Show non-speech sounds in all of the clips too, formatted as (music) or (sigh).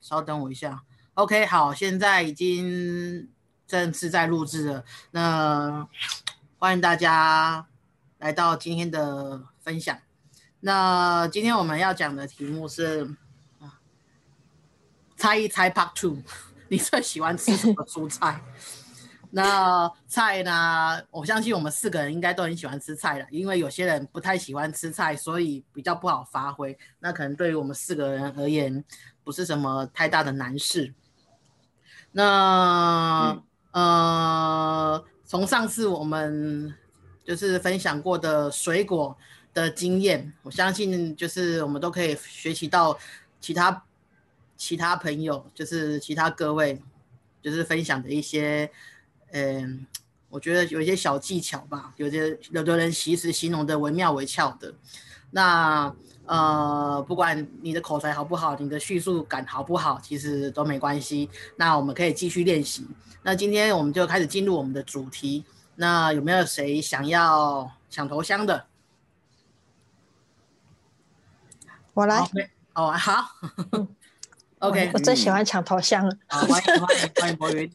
稍等我一下。OK，好，现在已经正式在录制了。那欢迎大家来到今天的分享。那今天我们要讲的题目是，猜一猜 Part Two，(laughs) 你最喜欢吃什么蔬菜？那菜呢？我相信我们四个人应该都很喜欢吃菜了，因为有些人不太喜欢吃菜，所以比较不好发挥。那可能对于我们四个人而言，不是什么太大的难事。那呃，从上次我们就是分享过的水果的经验，我相信就是我们都可以学习到其他其他朋友，就是其他各位，就是分享的一些。嗯，我觉得有一些小技巧吧，有些有的人其实形容的惟妙惟肖的。那呃，不管你的口才好不好，你的叙述感好不好，其实都没关系。那我们可以继续练习。那今天我们就开始进入我们的主题。那有没有谁想要抢头香的？我来。哦，好。(laughs) OK，我最喜欢抢头香了。好，欢迎欢迎欢迎博云。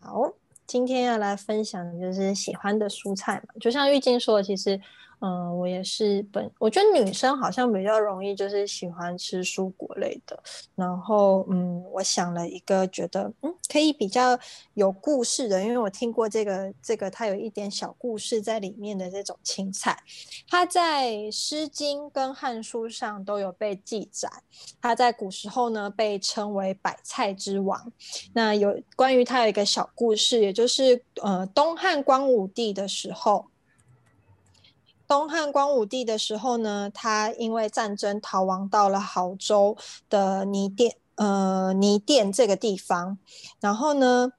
好，今天要来分享的就是喜欢的蔬菜嘛，就像玉晶说的，其实。嗯，我也是本，我觉得女生好像比较容易就是喜欢吃蔬果类的。然后，嗯，我想了一个，觉得嗯可以比较有故事的，因为我听过这个这个它有一点小故事在里面的这种青菜，它在《诗经》跟《汉书》上都有被记载。它在古时候呢被称为百菜之王。那有关于它有一个小故事，也就是呃东汉光武帝的时候。东汉光武帝的时候呢，他因为战争逃亡到了亳州的泥店，呃，泥店这个地方，然后呢。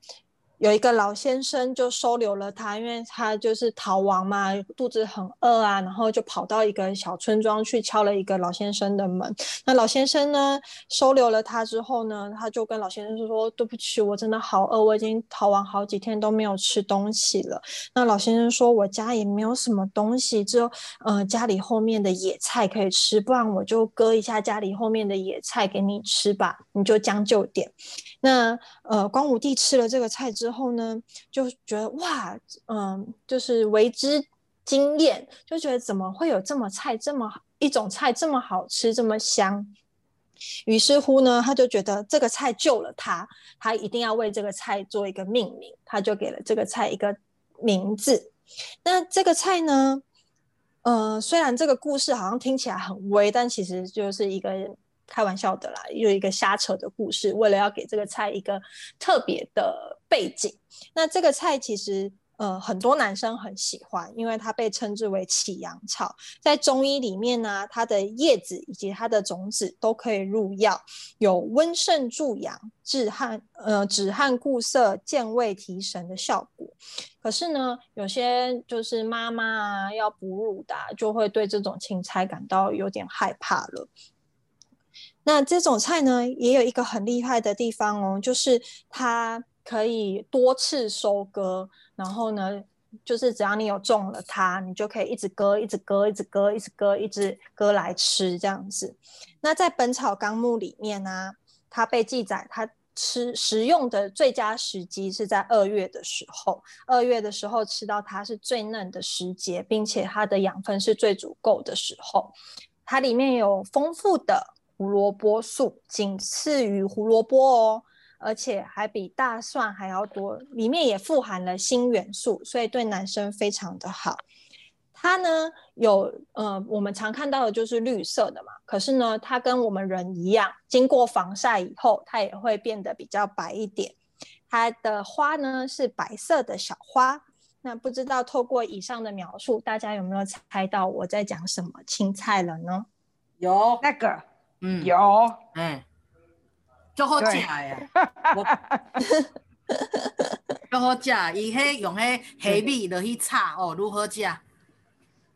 有一个老先生就收留了他，因为他就是逃亡嘛，肚子很饿啊，然后就跑到一个小村庄去敲了一个老先生的门。那老先生呢，收留了他之后呢，他就跟老先生说：“对不起，我真的好饿，我已经逃亡好几天都没有吃东西了。”那老先生说：“我家也没有什么东西，只有呃家里后面的野菜可以吃，不然我就割一下家里后面的野菜给你吃吧，你就将就点。”那呃，光武帝吃了这个菜之后呢，就觉得哇，嗯，就是为之惊艳，就觉得怎么会有这么菜这么一种菜这么好吃这么香？于是乎呢，他就觉得这个菜救了他，他一定要为这个菜做一个命名，他就给了这个菜一个名字。那这个菜呢，呃，虽然这个故事好像听起来很微，但其实就是一个。开玩笑的啦，有一个瞎扯的故事，为了要给这个菜一个特别的背景。那这个菜其实，呃，很多男生很喜欢，因为它被称之为起阳草。在中医里面呢，它的叶子以及它的种子都可以入药，有温肾助阳、止汗、呃止汗固涩、健胃提神的效果。可是呢，有些就是妈妈啊要哺乳的，就会对这种青菜感到有点害怕了。那这种菜呢，也有一个很厉害的地方哦，就是它可以多次收割，然后呢，就是只要你有种了它，你就可以一直割，一直割，一直割，一直割，一直割来吃这样子。那在《本草纲目》里面呢，它被记载，它吃食用的最佳时机是在二月的时候，二月的时候吃到它是最嫩的时节，并且它的养分是最足够的时候，它里面有丰富的。胡萝卜素仅次于胡萝卜哦，而且还比大蒜还要多，里面也富含了锌元素，所以对男生非常的好。它呢有呃，我们常看到的就是绿色的嘛，可是呢，它跟我们人一样，经过防晒以后，它也会变得比较白一点。它的花呢是白色的小花。那不知道透过以上的描述，大家有没有猜到我在讲什么青菜了呢？有那个。嗯，有，嗯，就好食呀，就好食，伊迄用迄黑米落去炒哦，如何食？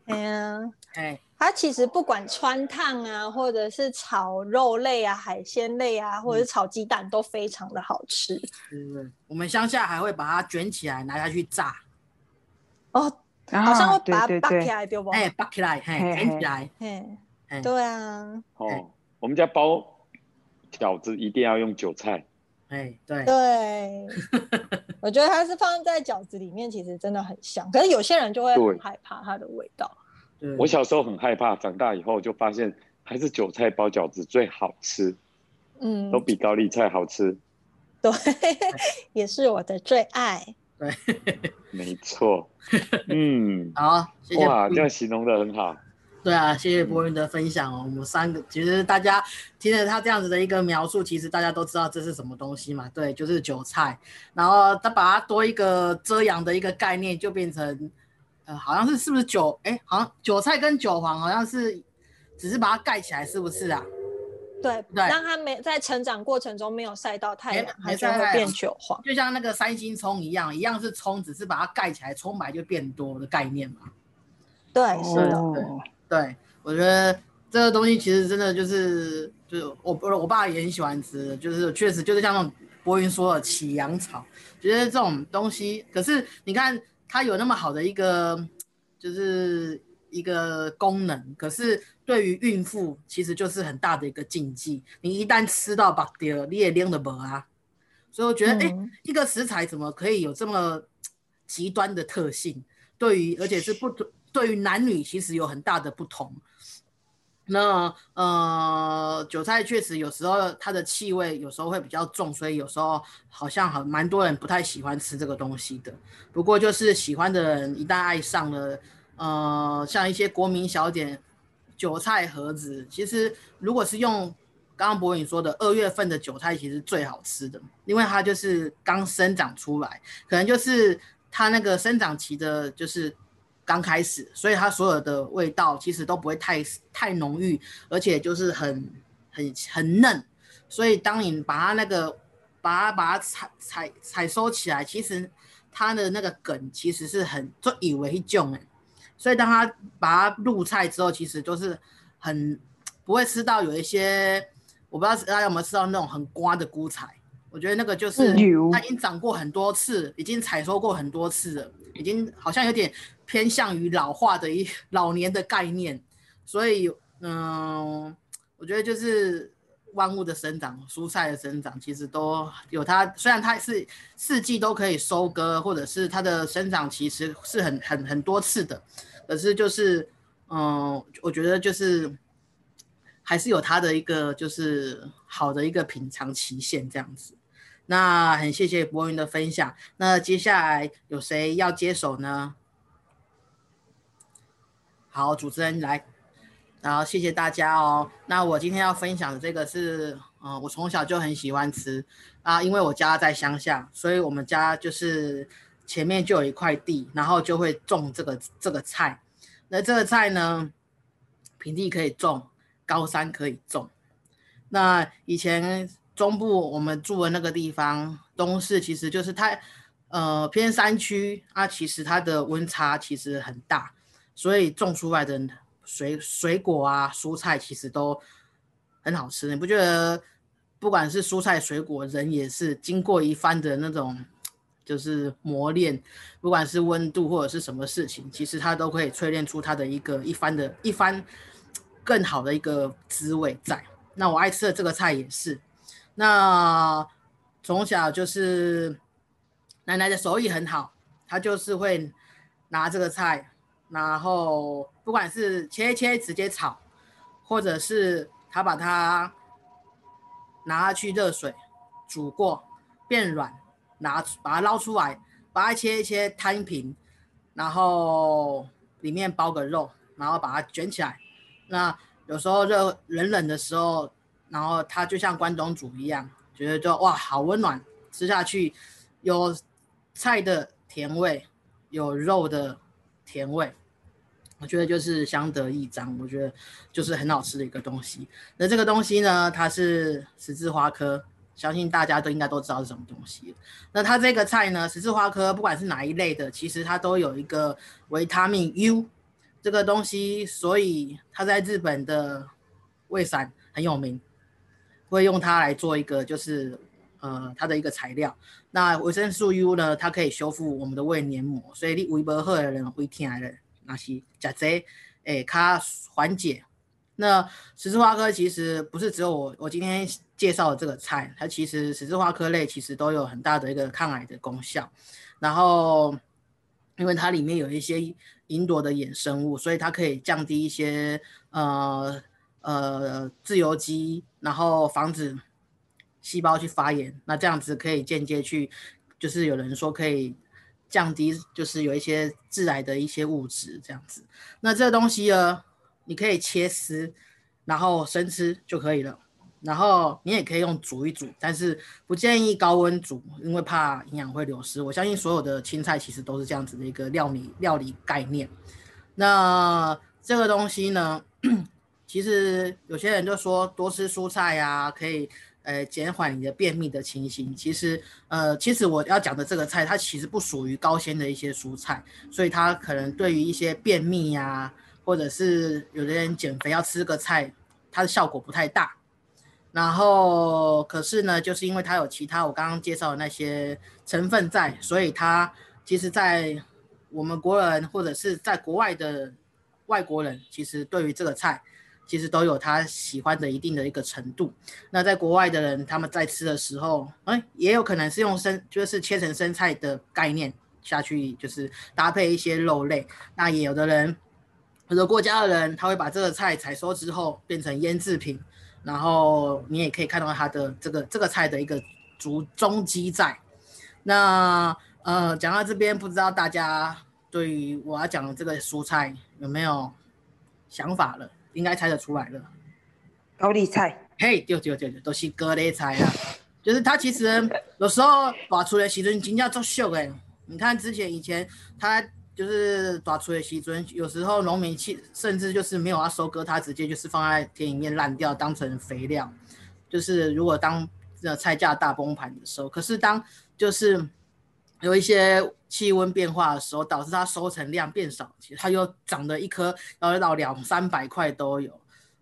哎呀，哎，它其实不管穿烫啊，或者是炒肉类啊、海鲜类啊，或者是炒鸡蛋，都非常的好吃。嗯，我们乡下还会把它卷起来拿下去炸。哦，好像会把它拔起来，对不？哎，拔起来，嘿，卷起来，嘿，对啊。哦。我们家包饺子一定要用韭菜。哎，对，对，(laughs) 我觉得它是放在饺子里面，其实真的很香。可是有些人就会很害怕它的味道。我小时候很害怕，长大以后就发现还是韭菜包饺子最好吃，嗯都，比高丽菜好吃。对，(laughs) 也是我的最爱。对，没错，嗯，(laughs) 好，谢谢哇，波这样形容的很好。对啊，谢谢博云的分享哦。我们三个其实大家听了他这样子的一个描述，其实大家都知道这是什么东西嘛？对，就是韭菜。然后他把它多一个遮阳的一个概念，就变成呃，好像是是不是韭？哎，好像韭菜跟韭黄好像是只是把它盖起来，是不是啊？对，对让它没在成长过程中没有晒到太阳，没它就会变韭黄。就像那个三星葱一样，一样是葱，只是把它盖起来，葱白就变多的概念嘛。对，是的，哦对，我觉得这个东西其实真的就是，就是我我我爸也很喜欢吃，就是确实就是像那种博云说的起阳草，觉得这种东西，可是你看它有那么好的一个就是一个功能，可是对于孕妇其实就是很大的一个禁忌，你一旦吃到把掉，你也拎得不啊，所以我觉得哎、一个食材怎么可以有这么极端的特性？对于而且是不同，对于男女其实有很大的不同。那呃，韭菜确实有时候它的气味有时候会比较重，所以有时候好像很蛮多人不太喜欢吃这个东西的。不过就是喜欢的人一旦爱上了，呃，像一些国民小点韭菜盒子，其实如果是用刚刚博颖说的二月份的韭菜，其实最好吃的，因为它就是刚生长出来，可能就是它那个生长期的，就是刚开始，所以它所有的味道其实都不会太太浓郁，而且就是很很很嫩，所以当你把它那个把它把它采采采收起来，其实它的那个梗其实是很就以为一种哎，所以当它把它入菜之后，其实就是很不会吃到有一些我不知道大家有没有吃到那种很瓜的菇菜，我觉得那个就是它已经长过很多次，已经采收过很多次了，已经好像有点偏向于老化的一老年的概念，所以嗯，我觉得就是万物的生长，蔬菜的生长，其实都有它，虽然它是四季都可以收割，或者是它的生长其实是很很很多次的，可是就是嗯，我觉得就是。还是有它的一个就是好的一个品尝期限这样子。那很谢谢博云的分享。那接下来有谁要接手呢？好，主持人来，然后谢谢大家哦。那我今天要分享的这个是，嗯、我从小就很喜欢吃啊，因为我家在乡下，所以我们家就是前面就有一块地，然后就会种这个这个菜。那这个菜呢，平地可以种，高山可以种。那以前中部我们住的那个地方，东势其实就是它，呃，偏山区啊，其实它的温差其实很大，所以种出来的水水果啊、蔬菜其实都很好吃。你不觉得？不管是蔬菜、水果，人也是经过一番的那种就是磨练，不管是温度或者是什么事情，其实它都可以淬炼出它的一个一番的一番更好的一个滋味在。那我爱吃的这个菜也是，那从小就是奶奶的手艺很好，她就是会拿这个菜，然后不管是切一切直接炒，或者是她把它拿去热水煮过变软，拿把它捞出来，把它切一切摊平，然后里面包个肉，然后把它卷起来。那有时候热冷冷的时候，然后它就像关东煮一样，觉得就哇好温暖，吃下去有菜的甜味，有肉的甜味，我觉得就是相得益彰，我觉得就是很好吃的一个东西。那这个东西呢，它是十字花科，相信大家都应该都知道是什么东西。那它这个菜呢，十字花科不管是哪一类的，其实它都有一个维他命 U 这个东西，所以它在日本的胃散很有名，会用它来做一个就是呃它的一个材料。那维生素 U 呢，它可以修复我们的胃黏膜，所以你胃不好的人、胃痛的人，那是食这诶，它缓解那十字花科其实不是只有我我今天介绍的这个菜，它其实十字花科类其实都有很大的一个抗癌的功效。然后，因为它里面有一些银朵的衍生物，所以它可以降低一些呃呃自由基，然后防止细胞去发炎。那这样子可以间接去，就是有人说可以降低，就是有一些致癌的一些物质这样子。那这个东西呢？你可以切丝，然后生吃就可以了。然后你也可以用煮一煮，但是不建议高温煮，因为怕营养会流失。我相信所有的青菜其实都是这样子的一个料理料理概念。那这个东西呢，其实有些人就说多吃蔬菜呀，可以呃减缓你的便秘的情形。其实呃，其实我要讲的这个菜，它其实不属于高纤的一些蔬菜，所以它可能对于一些便秘呀。或者是有的人减肥要吃个菜，它的效果不太大。然后可是呢，就是因为它有其他我刚刚介绍的那些成分在，所以它其实，在我们国人或者是在国外的外国人，其实对于这个菜，其实都有他喜欢的一定的一个程度。那在国外的人，他们在吃的时候，哎，也有可能是用生，就是切成生菜的概念下去，就是搭配一些肉类。那也有的人。很多国家的人，他会把这个菜采收之后变成腌制品，然后你也可以看到它的这个这个菜的一个足踪迹在。那呃，讲到这边，不知道大家对于我要讲的这个蔬菜有没有想法了？应该猜得出来了。高丽菜，嘿，对对对对，都是高丽菜啊。就是它其实有时候拔出来时阵真正作秀诶。你看之前以前它。就是抓出的西尊，有时候农民去甚至就是没有要收割，它直接就是放在田里面烂掉，当成肥料。就是如果当这菜价大崩盘的时候，可是当就是有一些气温变化的时候，导致它收成量变少，其实它又长得一颗要到两三百块都有。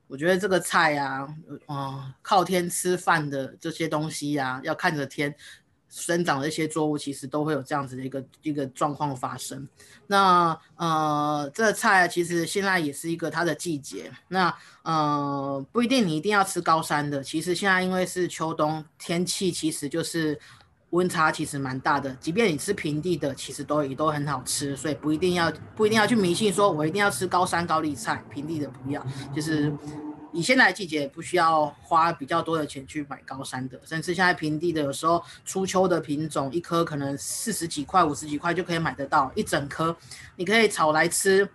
我觉得这个菜啊，嗯，靠天吃饭的这些东西呀，要看着天。生长的一些作物，其实都会有这样子的一个一个状况发生。那呃，这个菜其实现在也是一个它的季节。那呃，不一定你一定要吃高山的。其实现在因为是秋冬，天气其实就是温差其实蛮大的。即便你吃平地的，其实都也都很好吃。所以不一定要不一定要去迷信说我一定要吃高山高丽菜，平地的不要。就是。你现在季节不需要花比较多的钱去买高山的，甚至现在平地的，有时候初秋的品种，一颗可能四十几块、五十几块就可以买得到一整颗，你可以炒来吃，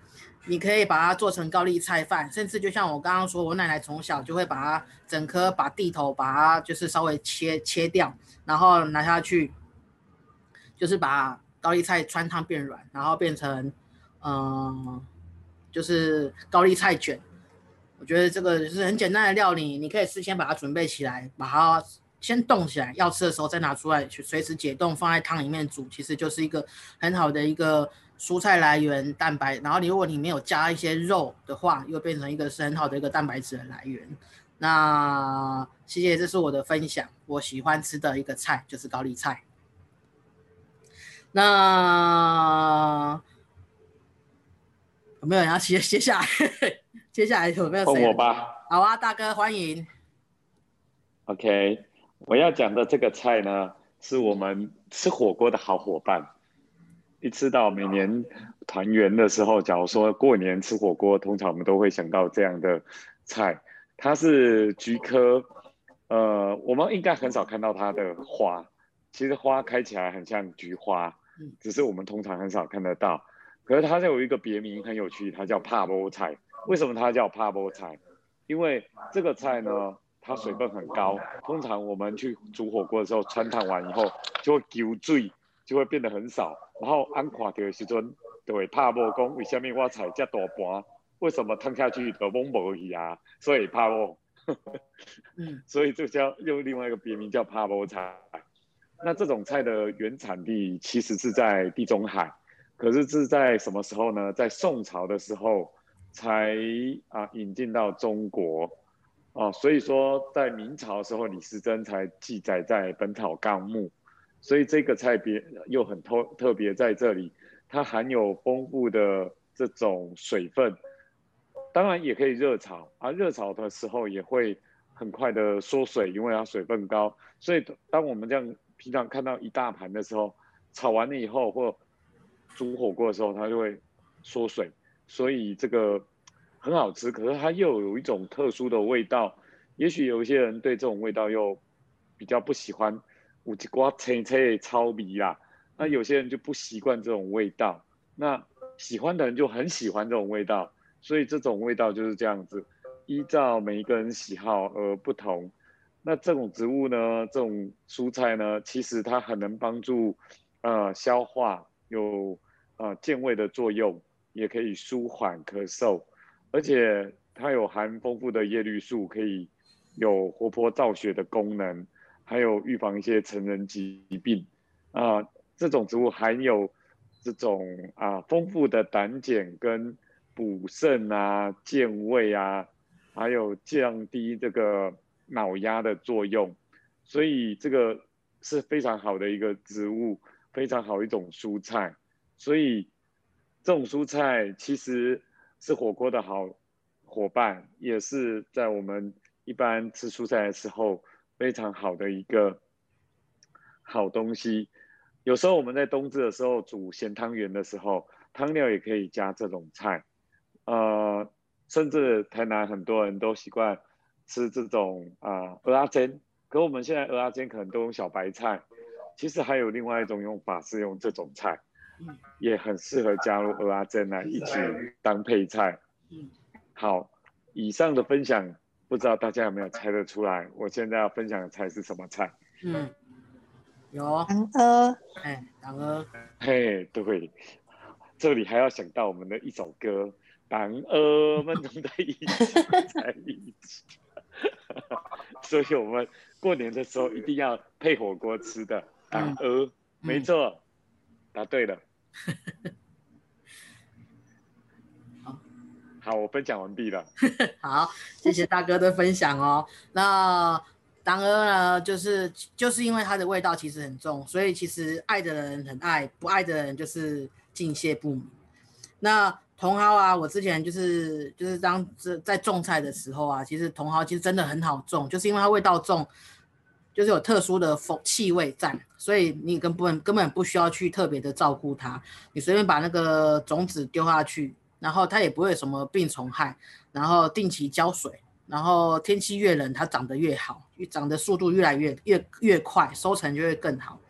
你可以把它做成高丽菜饭，甚至就像我刚刚说，我奶奶从小就会把它整颗把地头把它就是稍微切切掉，然后拿下去，就是把高丽菜穿烫变软，然后变成嗯，就是高丽菜卷。我觉得这个是很简单的料理，你可以事先把它准备起来，把它先冻起来，要吃的时候再拿出来，随时解冻，放在汤里面煮，其实就是一个很好的一个蔬菜来源蛋白。然后你如果你没有加一些肉的话，又变成一个是很好的一个蛋白质的来源。那谢谢，这是我的分享。我喜欢吃的一个菜就是高丽菜。那有没有人要接 (laughs) 接下来？接下来有没有谁？我吧。好啊，大哥，欢迎。OK，我要讲的这个菜呢，是我们吃火锅的好伙伴。一吃到每年团圆的时候，假如说过年吃火锅，通常我们都会想到这样的菜。它是菊科，呃，我们应该很少看到它的花。其实花开起来很像菊花，只是我们通常很少看得到。可是它有一个别名很有趣，它叫帕波菜。为什么它叫帕波菜？因为这个菜呢，它水分很高。通常我们去煮火锅的时候，穿烫完以后就会丢水，就会变得很少。然后安看到的时阵，就会帕波讲为什么我菜这大盘？为什么烫下去都懵无去啊？(laughs) 所以帕波，嗯，(laughs) 所以这叫用另外一个别名叫帕波菜。那这种菜的原产地其实是在地中海，可是是在什么时候呢？在宋朝的时候。才啊引进到中国，哦，所以说在明朝的时候，李时珍才记载在《本草纲目》，所以这个菜别又很特特别在这里，它含有丰富的这种水分，当然也可以热炒啊，热炒的时候也会很快的缩水，因为它水分高。所以当我们这样平常看到一大盘的时候，炒完了以后或煮火锅的时候，它就会缩水，所以这个很好吃，可是它又有一种特殊的味道。也许有一些人对这种味道又比较不喜欢，五吉瓜切切超鼻啦。那有些人就不习惯这种味道，那喜欢的人就很喜欢这种味道。所以这种味道就是这样子，依照每一个人喜好而不同。那这种植物呢，这种蔬菜呢，其实它很能帮助呃消化，有呃健胃的作用，也可以舒缓咳嗽，而且它有含丰富的叶绿素，可以有活泼造血的功能，还有预防一些成人疾病啊。这种植物含有这种啊丰富的胆碱跟补肾啊、健胃啊，还有降低这个脑压的作用，所以这个是非常好的一个植物，非常好一种蔬菜。所以这种蔬菜其实是火锅的好伙伴，也是在我们一般吃蔬菜的时候非常好的一个好东西。有时候我们在冬至的时候煮咸汤圆的时候，汤料也可以加这种菜。呃，甚至台南很多人都习惯吃这种啊鹅阿煎，可我们现在鹅阿煎可能都用小白菜，其实还有另外一种用法是用这种菜，也很适合加入鹅阿煎来一起当配菜。好，以上的分享不知道大家有没有猜得出来？我现在要分享的菜是什么菜？嗯，有，党鹅，哎，党鹅，嘿，对，这里还要想到我们的一首歌。党鹅们 (laughs) 都在一起，在一起，所以我们过年的时候一定要配火锅吃的党鹅，没错，答对了。(laughs) 好，好，我分享完毕了。(laughs) 好，谢谢大哥的分享哦。那党鹅呢，就是就是因为它的味道其实很重，所以其实爱的人很爱，不爱的人就是敬谢不明。那茼蒿啊，我之前就是就是当在在种菜的时候啊，其实茼蒿其实真的很好种，就是因为它味道重，就是有特殊的风气味在，所以你根本根本不需要去特别的照顾它，你随便把那个种子丢下去，然后它也不会什么病虫害，然后定期浇水，然后天气越冷它长得越好，越长的速度越来越越越快，收成就会更好。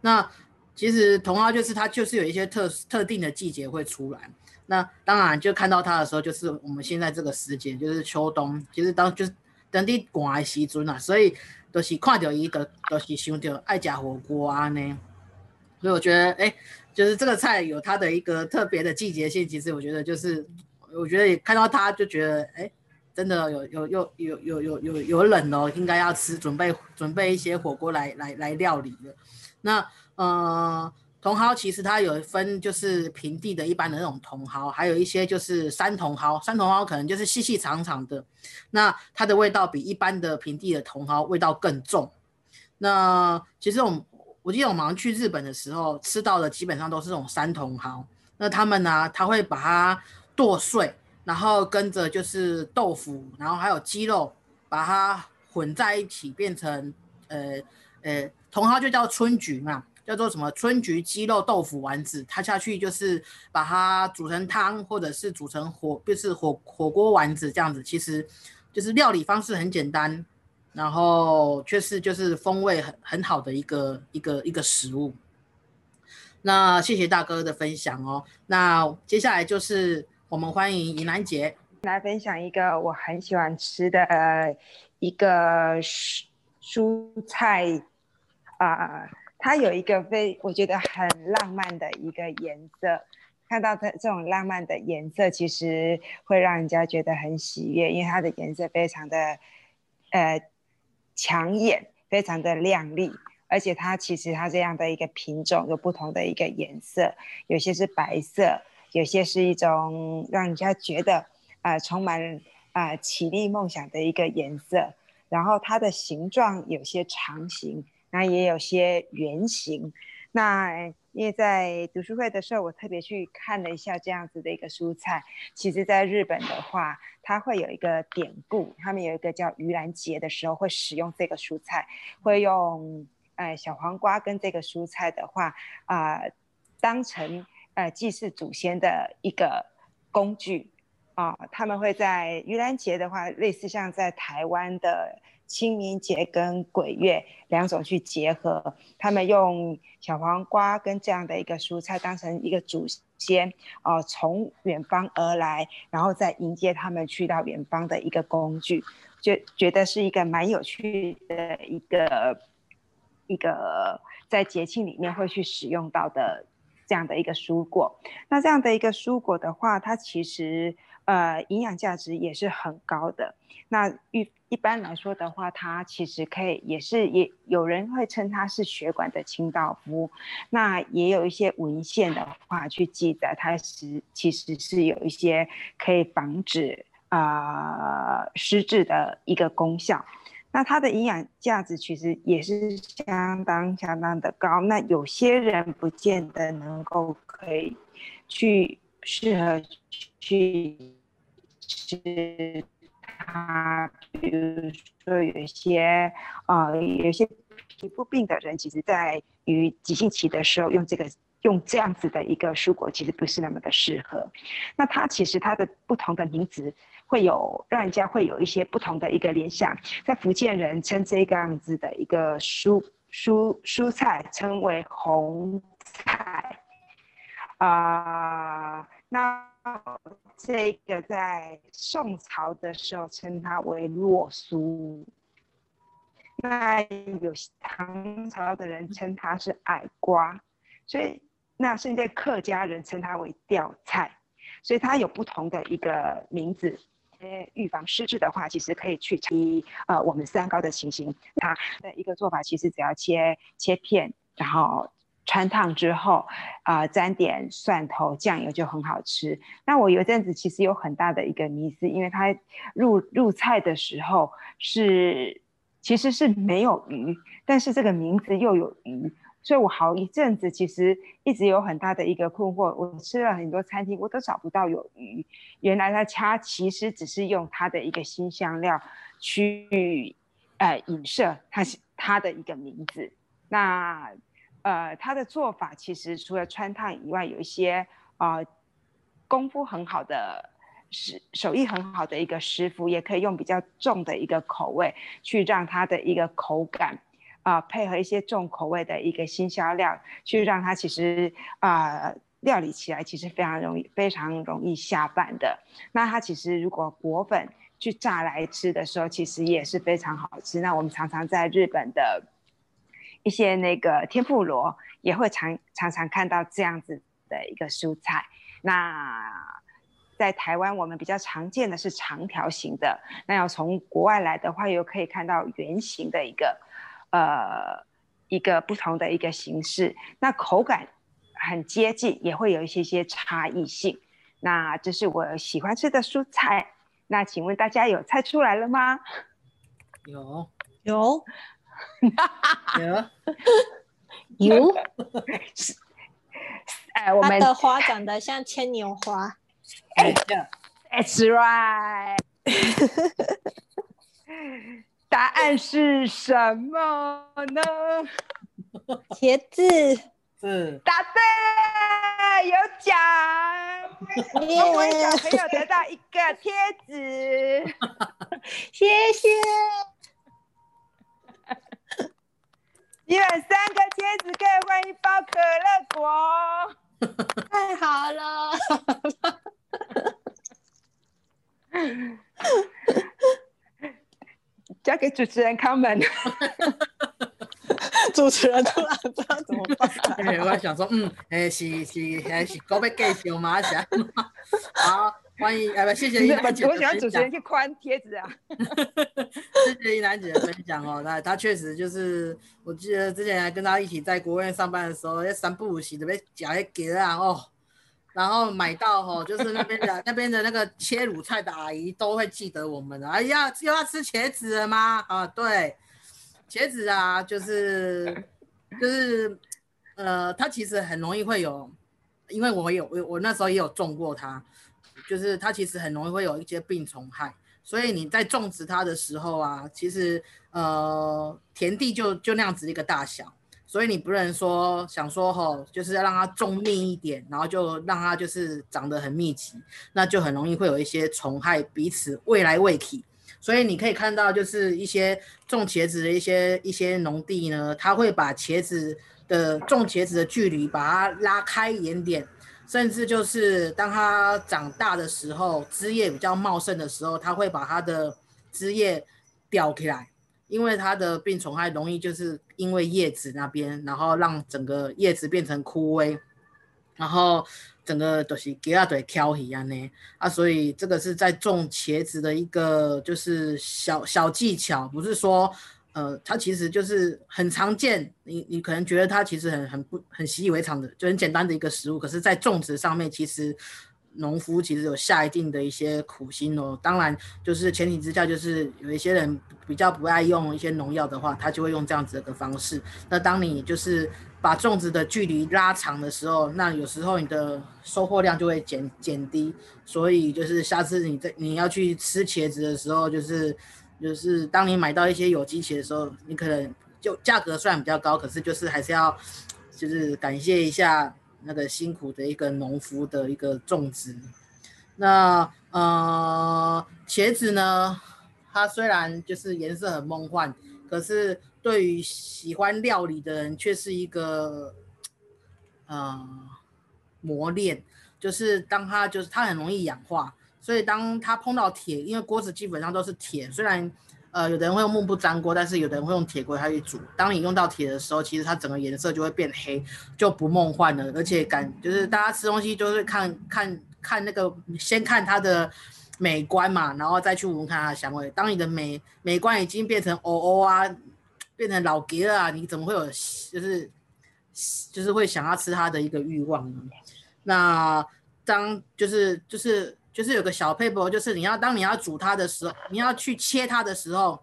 那其实茼蒿就是它就是有一些特特定的季节会出来。那当然，就看到它的时候，就是我们现在这个时节，就是秋冬，其实当就是等地寒的时阵啊，所以都是看到伊个，都是想到爱食火锅啊呢。所以我觉得，哎，就是这个菜有它的一个特别的季节性。其实我觉得，就是我觉得也看到它就觉得，哎，真的有有有有有有有有冷哦，应该要吃，准备准备一些火锅来来来料理的。那呃。茼蒿其实它有分，就是平地的一般的那种茼蒿，还有一些就是山茼蒿。山茼蒿可能就是细细长长的，那它的味道比一般的平地的茼蒿味道更重。那其实我们我记得我们去日本的时候吃到的基本上都是这种山茼蒿。那他们呢，他会把它剁碎，然后跟着就是豆腐，然后还有鸡肉，把它混在一起，变成呃呃茼蒿就叫春菊嘛。叫做什么春菊鸡肉豆腐丸子，它下去就是把它煮成汤，或者是煮成火，就是火火锅丸子这样子。其实就是料理方式很简单，然后却是就是风味很很好的一个一个一个食物。那谢谢大哥的分享哦。那接下来就是我们欢迎尹兰杰来分享一个我很喜欢吃的一个蔬蔬菜啊。它有一个非我觉得很浪漫的一个颜色，看到它这种浪漫的颜色，其实会让人家觉得很喜悦，因为它的颜色非常的呃抢眼，非常的亮丽，而且它其实它这样的一个品种有不同的一个颜色，有些是白色，有些是一种让人家觉得啊充满啊绮丽梦想的一个颜色，然后它的形状有些长形。那也有些圆形，那因为在读书会的时候，我特别去看了一下这样子的一个蔬菜。其实，在日本的话，它会有一个典故，他们有一个叫盂兰节的时候会使用这个蔬菜，会用呃小黄瓜跟这个蔬菜的话啊，当成呃祭祀祖先的一个工具。啊，他们会在盂兰节的话，类似像在台湾的清明节跟鬼月两种去结合，他们用小黄瓜跟这样的一个蔬菜当成一个祖先，哦，从远方而来，然后再迎接他们去到远方的一个工具，就觉得是一个蛮有趣的一个一个在节庆里面会去使用到的这样的一个蔬果。那这样的一个蔬果的话，它其实。呃，营养价值也是很高的。那预一般来说的话，它其实可以也是也有人会称它是血管的清道夫。那也有一些文献的话去记载，它是其实是有一些可以防止啊失智的一个功效。那它的营养价值其实也是相当相当的高。那有些人不见得能够可以去适合去。吃啊，比如说有一些呃，有些皮肤病的人，其实在于急性期的时候用这个用这样子的一个蔬果，其实不是那么的适合。那它其实它的不同的名字会有让人家会有一些不同的一个联想。在福建人称这个样子的一个蔬蔬蔬菜称为红菜啊，那。这个在宋朝的时候称它为洛苏，那有唐朝的人称它是矮瓜，所以那甚至客家人称它为吊菜，所以它有不同的一个名字。预防失智的话，其实可以去提呃我们三高的情形，它的一个做法其实只要切切片，然后。穿烫之后，啊，沾点蒜头酱油就很好吃。那我有阵子其实有很大的一个迷思，因为它入入菜的时候是其实是没有鱼，但是这个名字又有鱼，所以我好一阵子其实一直有很大的一个困惑。我吃了很多餐厅，我都找不到有鱼。原来它它其实只是用它的一个新香料去呃影射它它的一个名字。那呃，他的做法其实除了穿烫以外，有一些啊功夫很好的师手艺很好的一个师傅，也可以用比较重的一个口味去让它的一个口感啊，配合一些重口味的一个新香料，去让它其实啊料理起来其实非常容易，非常容易下饭的。那它其实如果裹粉去炸来吃的时候，其实也是非常好吃。那我们常常在日本的。一些那个天妇罗也会常常常看到这样子的一个蔬菜。那在台湾，我们比较常见的是长条形的。那要从国外来的话，又可以看到圆形的一个呃一个不同的一个形式。那口感很接近，也会有一些些差异性。那这是我喜欢吃的蔬菜。那请问大家有猜出来了吗？有有。(laughs) 有，有，(laughs) 哎，我们的花长得像牵牛花。哎，That's right。(laughs) 答案是什么呢？茄子。嗯。答对，有奖。恭喜小朋友得到一个贴纸。谢谢。你们三个贴纸可以换一包可乐果，太 (laughs) 好了！交给主持人康门。(laughs) 主持人突然不知道怎么办。我想说，嗯，诶，是是还是搞要继续吗？是好。欢迎，哎不，谢谢依兰姐。我喜欢主持人去宽贴纸啊。(laughs) 谢谢依兰姐的分享哦，那她确实就是，我记得之前还跟她一起在国务院上班的时候，要三不五时的被夹一给啊哦，然后买到哦，就是那边的那边的那个切卤菜的阿姨都会记得我们的。哎呀，又要吃茄子了吗？啊，对，茄子啊，就是就是。呃，它其实很容易会有，因为我有我我那时候也有种过它，就是它其实很容易会有一些病虫害，所以你在种植它的时候啊，其实呃田地就就那样子一个大小，所以你不能说想说吼，就是要让它种密一点，然后就让它就是长得很密集，那就很容易会有一些虫害彼此未来未体。所以你可以看到，就是一些种茄子的一些一些农地呢，他会把茄子的种茄子的距离把它拉开一点点，甚至就是当它长大的时候，枝叶比较茂盛的时候，他会把它的枝叶吊起来，因为它的病虫害容易就是因为叶子那边，然后让整个叶子变成枯萎，然后。整个都是给它对挑一样呢啊，所以这个是在种茄子的一个就是小小技巧，不是说呃，它其实就是很常见，你你可能觉得它其实很很不很习以为常的，就很简单的一个食物，可是，在种植上面其实。农夫其实有下一定的一些苦心哦，当然就是前提之下，就是有一些人比较不爱用一些农药的话，他就会用这样子的方式。那当你就是把种植的距离拉长的时候，那有时候你的收获量就会减减低。所以就是下次你在你要去吃茄子的时候，就是就是当你买到一些有机茄的时候，你可能就价格虽然比较高，可是就是还是要就是感谢一下。那个辛苦的一个农夫的一个种植，那呃茄子呢，它虽然就是颜色很梦幻，可是对于喜欢料理的人却是一个呃磨练，就是当它就是它很容易氧化，所以当它碰到铁，因为锅子基本上都是铁，虽然。呃，有的人会用木不粘锅，但是有的人会用铁锅下去煮。当你用到铁的时候，其实它整个颜色就会变黑，就不梦幻了。而且感就是大家吃东西就是看看看那个，先看它的美观嘛，然后再去闻看它的香味。当你的美美观已经变成哦哦啊，变成老吉了啊，你怎么会有就是就是会想要吃它的一个欲望呢？那当就是就是。就是有个小配博，就是你要当你要煮它的时候，你要去切它的时候，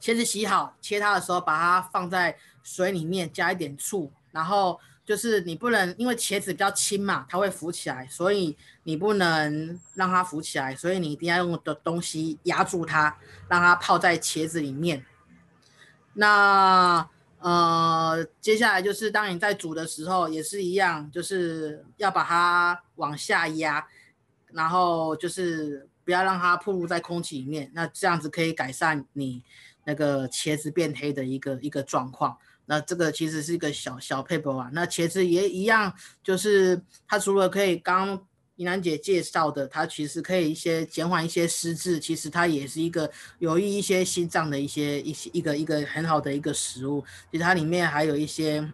茄子洗好，切它的时候，把它放在水里面，加一点醋，然后就是你不能因为茄子比较轻嘛，它会浮起来，所以你不能让它浮起来，所以你一定要用的东西压住它，让它泡在茄子里面。那呃，接下来就是当你在煮的时候也是一样，就是要把它往下压。然后就是不要让它暴露在空气里面，那这样子可以改善你那个茄子变黑的一个一个状况。那这个其实是一个小小 paper 啊。那茄子也一样，就是它除了可以刚怡兰姐介绍的，它其实可以一些减缓一些失智，其实它也是一个有益一些心脏的一些一些一个一个很好的一个食物。其实它里面还有一些。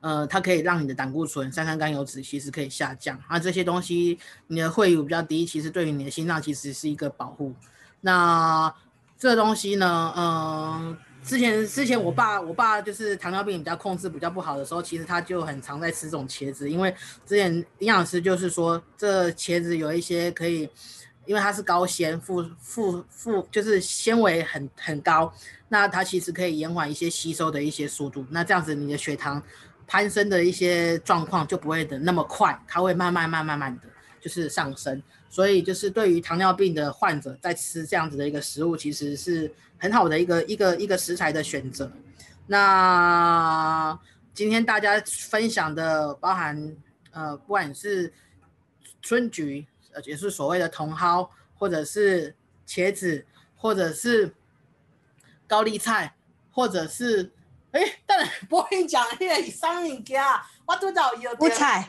呃，它可以让你的胆固醇、三酸甘油脂其实可以下降，啊，这些东西你的会有比较低，其实对于你的心脏其实是一个保护。那这东西呢，嗯，之前之前我爸我爸就是糖尿病比较控制比较不好的时候，其实他就很常在吃这种茄子，因为之前营养师就是说这茄子有一些可以，因为它是高纤，富富富就是纤维很很高，那它其实可以延缓一些吸收的一些速度，那这样子你的血糖。攀升的一些状况就不会的那么快，它会慢慢慢慢慢的就是上升，所以就是对于糖尿病的患者在吃这样子的一个食物，其实是很好的一个一个一个食材的选择。那今天大家分享的包含呃，不管是春菊，呃，也是所谓的茼蒿，或者是茄子，或者是高丽菜，或者是。哎，下，我跟你讲，那个三物件，我都找有韭菜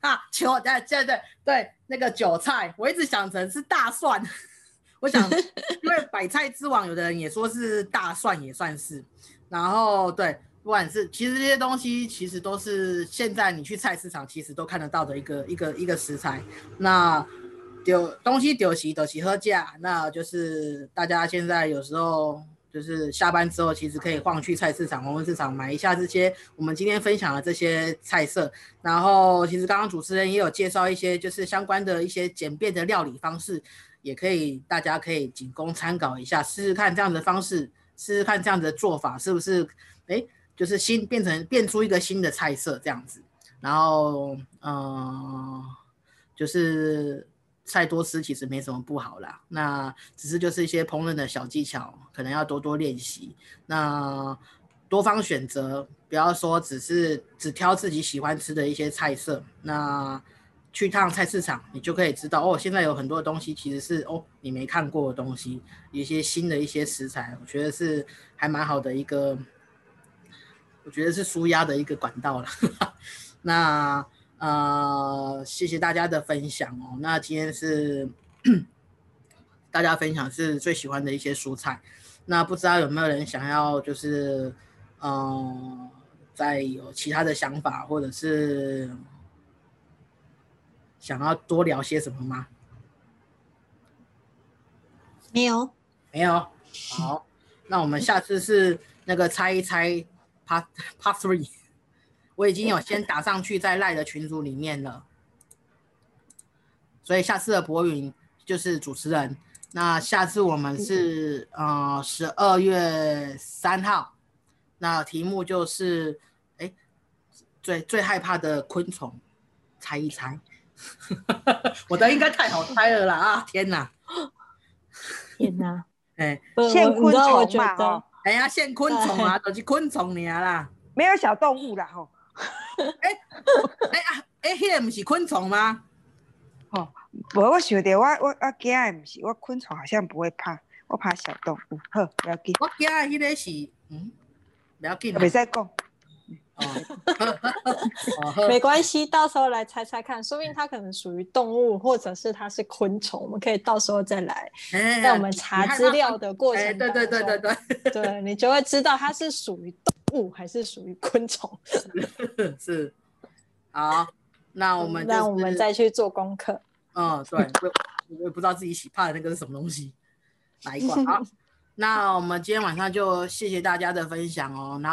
啊，韭对对对对，那个韭菜，我一直想成是大蒜。(laughs) 我想，因为百菜之王，有的人也说是大蒜，也算是。然后对，不管是其实这些东西，其实都是现在你去菜市场，其实都看得到的一个一个一个食材。那丢东西丢齐丢齐喝价，那就是大家现在有时候。就是下班之后，其实可以晃去菜市场、黄昏市场买一下这些我们今天分享的这些菜色。然后，其实刚刚主持人也有介绍一些，就是相关的一些简便的料理方式，也可以大家可以仅供参考一下，试试看这样的方式，试试看这样的做法是不是？哎，就是新变成变出一个新的菜色这样子，然后嗯，就是菜多吃其实没什么不好啦，那只是就是一些烹饪的小技巧，可能要多多练习。那多方选择，不要说只是只挑自己喜欢吃的一些菜色。那去趟菜市场，你就可以知道哦，现在有很多东西其实是哦你没看过的东西，一些新的一些食材，我觉得是还蛮好的一个，我觉得是舒压的一个管道了。(laughs) 那呃，谢谢大家的分享哦。那今天是大家分享是最喜欢的一些蔬菜，那不知道有没有人想要就是嗯，再有其他的想法，或者是。想要多聊些什么吗？没有，没有。好，那我们下次是那个猜一猜 part part three，我已经有先打上去在赖的群组里面了，所以下次的博云就是主持人。那下次我们是呃十二月三号，那题目就是哎最最害怕的昆虫，猜一猜。(laughs) 我的应该太好猜了啦！啊，天哪，(laughs) 天哪，哎，现昆虫嘛，哎呀，现昆虫啊，(laughs) 都是昆虫你啦，没有小动物啦吼。(laughs) 哎，哎啊，哎，迄个不是昆虫吗？哦，无我想着我我我惊的不是，我昆虫好像不会怕，我怕小动物。好，不要紧。我惊的迄个是，嗯，不要紧，袂使讲。哦，(laughs) 没关系，到时候来猜猜看，说不定它可能属于动物，或者是它是昆虫，我们可以到时候再来，在我们查资料的过程对对对对对，对你就会知道它是属于动物还是属于昆虫。(laughs) 是，好，那我们那我们再去做功课。嗯，对，我我也不知道自己洗怕的那个是什么东西，哪一款？好，(laughs) 那我们今天晚上就谢谢大家的分享哦，然后。